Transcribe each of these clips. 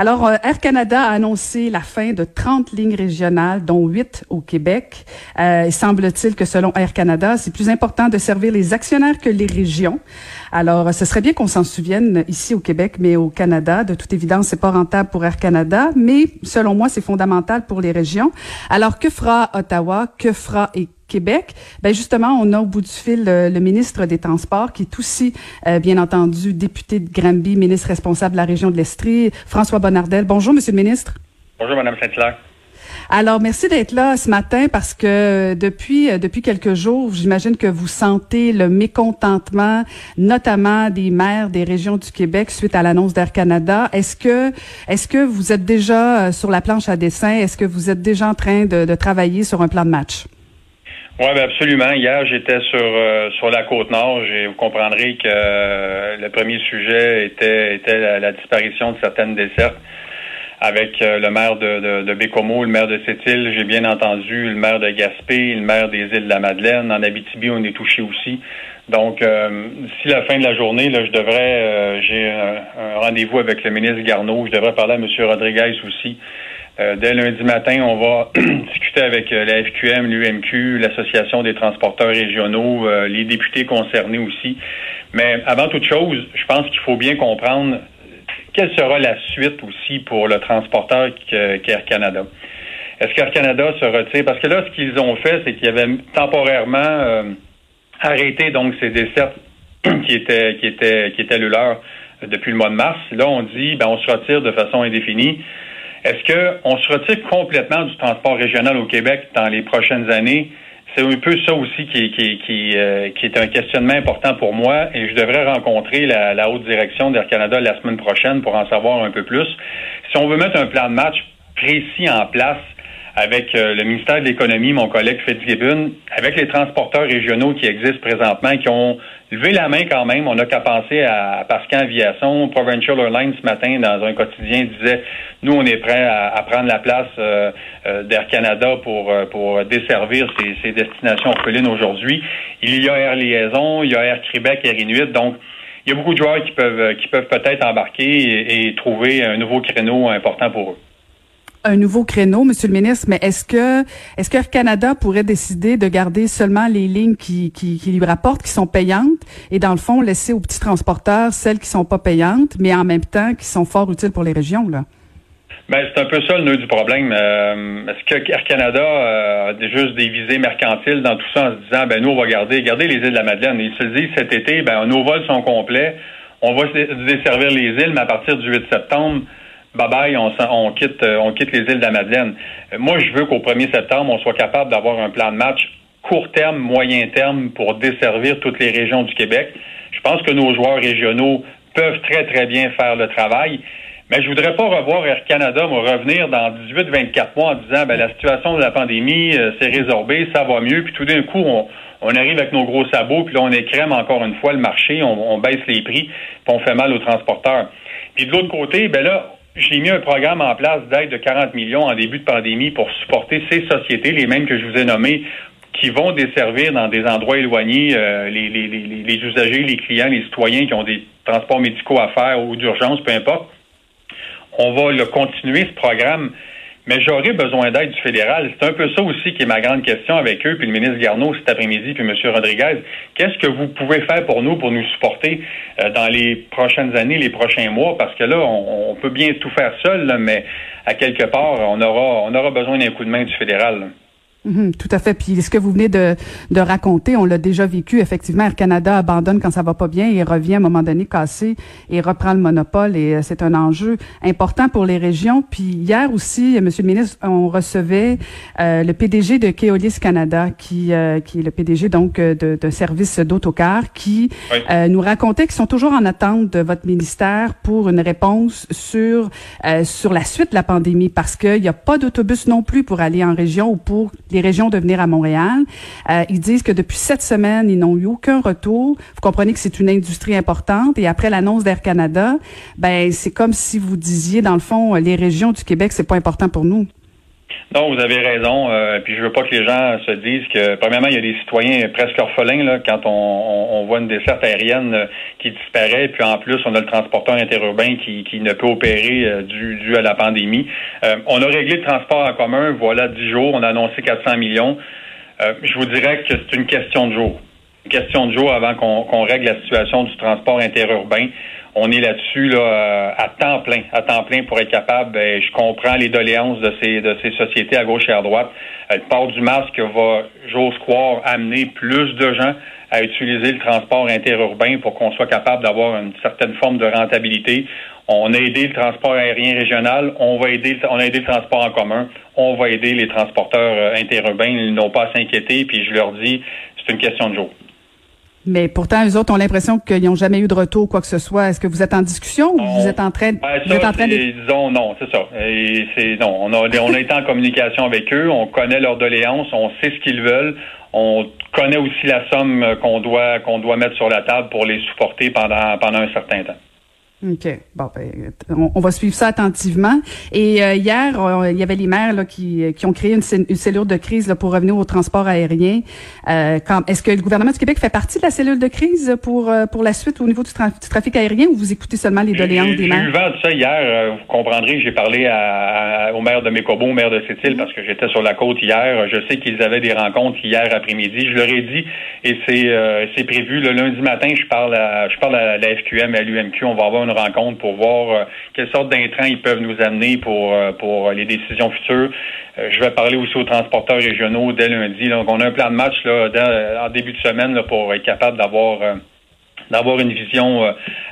Alors, euh, Air Canada a annoncé la fin de 30 lignes régionales, dont 8 au Québec. Euh, il semble-t-il que selon Air Canada, c'est plus important de servir les actionnaires que les régions. Alors, ce serait bien qu'on s'en souvienne ici au Québec, mais au Canada. De toute évidence, c'est pas rentable pour Air Canada, mais selon moi, c'est fondamental pour les régions. Alors, que fera Ottawa? Que fera Québec. Ben justement, on a au bout du fil le, ministre des Transports, qui est aussi, euh, bien entendu, député de Granby, ministre responsable de la région de l'Estrie, François Bonnardel. Bonjour, Monsieur le ministre. Bonjour, Madame Saint-Hilaire. Alors, merci d'être là ce matin parce que depuis euh, depuis quelques jours, j'imagine que vous sentez le mécontentement, notamment des maires des régions du Québec suite à l'annonce d'Air Canada. Est-ce que est-ce que vous êtes déjà euh, sur la planche à dessin? Est-ce que vous êtes déjà en train de, de travailler sur un plan de match? Oui, ben absolument. Hier, j'étais sur euh, sur la côte nord. Vous comprendrez que euh, le premier sujet était était la, disparition de certaines dessertes. Avec euh, le maire de, de, de Bécomo, le maire de Sept-Îles, j'ai bien entendu le maire de Gaspé, le maire des îles de la Madeleine. En Abitibi, on est touché aussi. Donc, d'ici la fin de la journée, là, je devrais, j'ai un, rendez-vous avec le ministre Garneau. Je devrais parler à M. Rodriguez aussi euh, dès lundi matin, on va discuter avec euh, la FQM, l'UMQ, l'Association des transporteurs régionaux, euh, les députés concernés aussi. Mais avant toute chose, je pense qu'il faut bien comprendre quelle sera la suite aussi pour le transporteur qu'Air Canada. Est-ce qu'Air Canada se retire? Parce que là, ce qu'ils ont fait, c'est qu'ils avaient temporairement arrêté donc ces dessertes qui étaient qui étaient qui étaient le depuis le mois de mars. Là, on dit ben on se retire de façon indéfinie. Est-ce qu'on se retire complètement du transport régional au Québec dans les prochaines années? C'est un peu ça aussi qui, qui, qui, euh, est un questionnement important pour moi et je devrais rencontrer la, la haute direction d'Air Canada la semaine prochaine pour en savoir un peu plus. Si on veut mettre un plan de match précis en place, avec euh, le ministère de l'Économie, mon collègue Fitzgibbon, avec les transporteurs régionaux qui existent présentement, qui ont levé la main quand même. On n'a qu'à penser à, Pascal Aviation, Provincial Airlines ce matin dans un quotidien disait nous on est prêts à, prendre la place euh, euh, d'Air Canada pour pour desservir ces, ces destinations orphelines aujourd'hui. Il y a Air Liaison, il y a Air Québec, Air Inuit, donc il y a beaucoup de joueurs qui peuvent qui peuvent peut-être embarquer et trouver un nouveau créneau important pour eux un nouveau créneau, Monsieur le ministre, mais est-ce que est-ce que Canada pourrait décider de garder seulement les lignes qui, qui, qui, lui rapportent, qui sont payantes, et dans le fond laisser aux petits transporteurs celles qui sont pas payantes, mais en même temps qui sont fort utiles pour les régions là? Ben, c'est un peu ça le nœud du problème. Euh, est-ce que Air Canada euh, a juste des visées mercantiles dans tout ça en se disant ben nous on va garder garder les îles de la Madeleine. Ils se disent cet été, ben nos vols sont complets, on va desservir les îles, mais à partir du 8 septembre, bye bye, on, quitte, euh, on quitte les îles de la Madeleine. Euh, moi, je veux qu'au 1er septembre, on soit capable d'avoir un plan de match court terme, moyen terme pour desservir toutes les régions du Québec. Je pense que nos joueurs régionaux peuvent très, très bien faire le travail. Mais je voudrais pas revoir Air Canada me revenir dans 18-24 mois en disant ben la situation de la pandémie euh, s'est résorbée, ça va mieux, puis tout d'un coup on, on, arrive avec nos gros sabots, puis là on écrème encore une fois le marché, on, on baisse les prix, puis on fait mal aux transporteurs. Puis de l'autre côté, ben là, j'ai mis un programme en place d'aide de 40 millions en début de pandémie pour supporter ces sociétés, les mêmes que je vous ai nommées, qui vont desservir dans des endroits éloignés euh, les, les, les, les, usagers, les clients, les citoyens qui ont des transports médicaux à faire ou d'urgence, peu importe. On va le continuer, ce programme, mais j'aurais besoin d'aide du fédéral. C'est un peu ça aussi qui est ma grande question avec eux, puis le ministre Garneau cet après-midi, puis M. Rodriguez. Qu'est-ce que vous pouvez faire pour nous, pour nous supporter euh, dans les prochaines années, les prochains mois? Parce que là, on, peut bien tout faire seul, mais à quelque part, on aura, on aura besoin d'un coup de main du fédéral. Mhm, tout à fait. Puis ce que vous venez de, de raconter, on l'a déjà vécu. Effectivement, Air Canada abandonne quand ça va pas bien et revient à un moment donné cassé et reprend le monopole. Et euh, c'est un enjeu important pour les régions. Puis hier aussi, euh, Monsieur le ministre, on recevait euh, le PDG de Keolis Canada, qui qui est le PDG donc de, de service d'autocar, qui nous racontait qu'ils sont toujours en attente de votre ministère pour une réponse sur sur la suite de la pandémie, parce qu'il n'y a pas d'autobus non plus pour aller en région ou pour les régions de venir à Montréal. Euh, ils disent que depuis sept semaines, ils n'ont eu aucun retour. Vous comprenez que c'est une industrie importante. Et après l'annonce d'Air Canada, ben c'est comme si vous disiez, dans le fond, les régions du Québec, c'est pas important pour nous. Non, vous avez raison. Euh, puis je veux pas que les gens se disent que, premièrement, il y a des citoyens presque orphelins là, quand on, voit une desserte aérienne euh, qui disparaît. Puis en plus, on a le transporteur interurbain qui, qui ne peut opérer euh, dû, à la pandémie. on a réglé le transport en commun, voilà, dix jours. On a annoncé 400 millions. je vous dirais que c'est une question de jour. Question de jour avant qu'on règle la situation du transport interurbain on est là-dessus là, euh, à temps plein, à temps plein pour être capable. Ben, je comprends les doléances de ces de ces sociétés à gauche et à droite. Euh, le port du masque va, j'ose croire, amener plus de gens à utiliser le transport interurbain pour qu'on soit capable d'avoir une certaine forme de rentabilité. On a aidé le transport aérien régional, on va aider, on a aidé le transport en commun, on va aider les transporteurs euh, interurbains. Ils n'ont pas à s'inquiéter, puis je leur dis, c'est une question de jour. Mais pourtant, eux autres ont l'impression qu'ils n'ont jamais eu de retour, ou quoi que ce soit. Est-ce que vous êtes en discussion ou vous êtes en train, de, vous êtes en train de... Disons non, c'est ça. c'est non. On a, on a été en communication avec eux. On connaît leurs doléances. On sait ce qu'ils veulent. On connaît aussi la somme qu'on doit qu'on doit mettre sur la table pour les supporter pendant pendant un certain temps. OK. Bon, ben, on, va suivre ça attentivement. Et euh, hier, il y avait les maires là, qui, qui ont créé une, cellule de crise là, pour revenir au transport aérien. Euh, Est-ce que le gouvernement du Québec fait partie de la cellule de crise pour, euh, pour la suite au niveau du, trafic aérien ou vous écoutez seulement les doléances des maires? J'ai eu vent de ça hier. Vous comprendrez, j'ai parlé à, au maire de Mécobo, au maire de Sept-Îles, parce que j'étais sur la côte hier. Je sais qu'ils avaient des rencontres hier après-midi. Je leur ai dit, et c'est prévu, le lundi matin, je parle à, je parle à la FQM et à l'UMQ. On va avoir rencontre pour voir euh, quelle sorte d'intrants ils peuvent nous amener pour, euh, pour les décisions futures. Euh, je vais parler aussi aux transporteurs régionaux dès lundi. Donc, on a un plan de match là, en début de semaine là, pour être capable d'avoir d'avoir une vision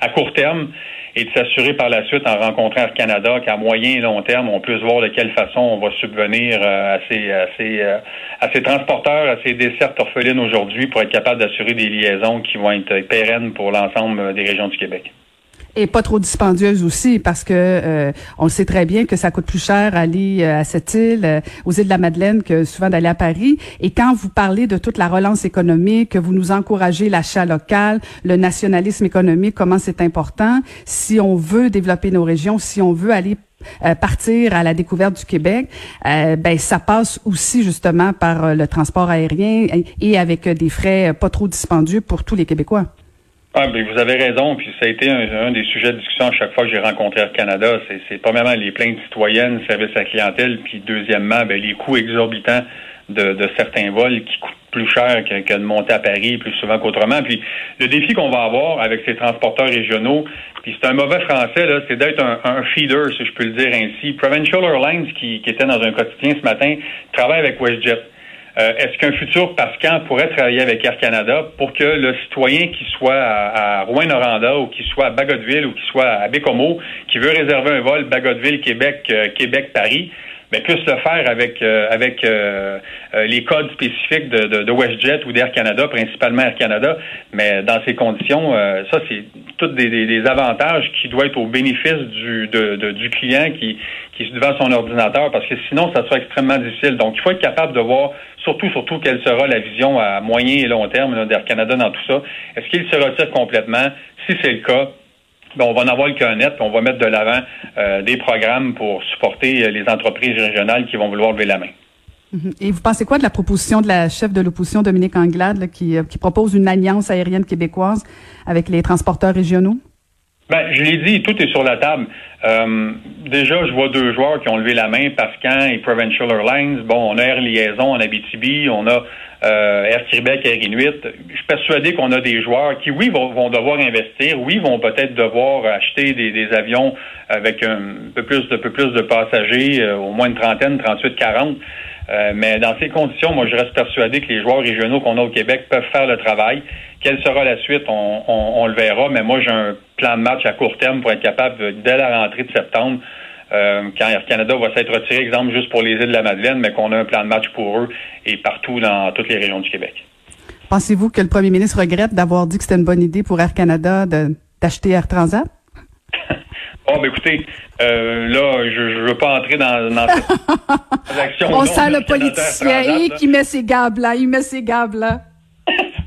à court terme et de s'assurer par la suite en rencontrant Air Canada qu'à moyen et long terme, on puisse voir de quelle façon on va subvenir à ces, à ces, à ces transporteurs, à ces dessertes orphelines aujourd'hui pour être capable d'assurer des liaisons qui vont être pérennes pour l'ensemble des régions du Québec et pas trop dispendieuse aussi parce que euh, on sait très bien que ça coûte plus cher aller euh, à cette île, euh, aux îles de la Madeleine, que souvent d'aller à Paris. Et quand vous parlez de toute la relance économique, que vous nous encouragez l'achat local, le nationalisme économique, comment c'est important, si on veut développer nos régions, si on veut aller partir à la découverte du Québec, ben ça passe aussi justement par le transport aérien et avec des frais pas trop dispendieux pour tous les Québécois. Ah, ben, vous avez raison, puis ça a été un, des sujets de discussion à chaque fois que j'ai rencontré Air Canada. C'est premièrement les plaintes citoyennes, service à clientèle, puis deuxièmement, ben, les coûts exorbitants de, de, certains vols qui coûtent plus cher que, que, de monter à Paris plus souvent qu'autrement. Puis le défi qu'on va avoir avec ces transporteurs régionaux, puis c'est un mauvais français, là, c'est d'être un, un, feeder, si je peux le dire ainsi. Provincial Airlines, qui, qui était dans un quotidien ce matin, travaille avec WestJet. Euh, est-ce qu'un futur Pascan pourrait travailler avec Air Canada pour que le citoyen qui soit à, Rouen-Noranda ou qui soit à Bagotville ou qui soit à Bécomo, qui veut réserver un vol Bagotville-Québec, euh, mais le faire avec euh, avec les codes spécifiques de, de, WestJet ou d'Air Canada, principalement Air Canada. Mais dans ces conditions, ça c'est tous des, avantages qui doivent être au bénéfice du du client qui qui est devant son ordinateur, parce que sinon ça sera extrêmement difficile. Donc il faut être capable de voir surtout, surtout, quelle sera la vision à moyen et long terme d'Air Canada dans tout ça. Est-ce qu'il se retire complètement? Si c'est le cas, ben, on va en avoir cœur net, on va mettre de l'avant euh, des programmes pour supporter euh, les entreprises régionales qui vont vouloir lever la main. Mm-hmm. Et vous pensez quoi de la proposition de la chef de l'opposition, Dominique Anglade, euh, qui propose une alliance aérienne québécoise avec les transporteurs régionaux? Ben, je l'ai dit, tout est sur la table. Euh, déjà, je vois deux joueurs qui ont levé la main, Pascan et Provincial Airlines. Bon, on a Air Liaison en Abitibi, on a euh, Air Québec, Air Inuit. Je suis persuadé qu'on a des joueurs qui, oui, vont, devoir investir, oui, vont peut-être devoir acheter des, avions avec un peu plus de, peu plus de passagers, euh, au moins une trentaine, 38, 40. Euh, mais dans ces conditions, moi, je reste persuadé que les joueurs régionaux qu'on a au Québec peuvent faire le travail. Quelle sera la suite, on, le verra. Mais moi, j'ai un plan de match à court terme pour être capable, dès la rentrée de septembre, euh, quand Air Canada va s'être retiré, exemple, juste pour les îles de la Madeleine, mais qu'on a un plan de match pour eux et partout dans toutes les régions du Québec. Pensez-vous que le premier ministre regrette d'avoir dit que c'était une bonne idée pour Air Canada d'acheter Air Transat? Oh, ben écoutez, euh, là, je ne veux pas entrer dans, dans cette. On sent le politicien qui met ses gabes là, il met ses gabes là.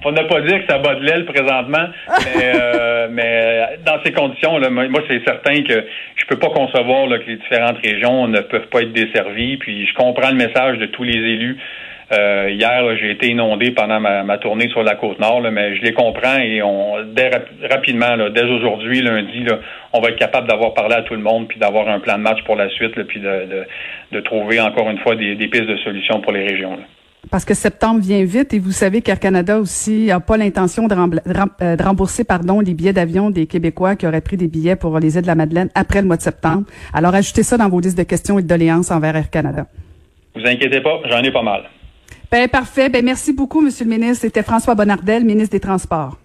On n'a pas dire que ça bat de l'aile présentement, mais, euh, mais dans ces conditions, là, moi, c'est certain que je peux pas concevoir là, que les différentes régions ne peuvent pas être desservies. Puis je comprends le message de tous les élus. Euh, hier, j'ai été inondé pendant ma, tournée sur la côte nord, mais je les comprends et on dès rapidement, dès aujourd'hui, lundi, on va être capable d'avoir parlé à tout le monde puis d'avoir un plan de match pour la suite, puis de, de, trouver encore une fois des, pistes de solutions pour les régions. Parce que septembre vient vite et vous savez qu'Air Canada aussi n'a pas l'intention de, euh, de, rembourser pardon, les billets d'avion des Québécois qui auraient pris des billets pour les îles de la Madeleine après le mois de septembre. Alors ajoutez ça dans vos listes de questions et de doléances envers Air Canada. Vous inquiétez pas, j'en ai pas mal. Ben, parfait. Ben, merci beaucoup, Monsieur le ministre. C'était François Bonnardel, ministre des Transports.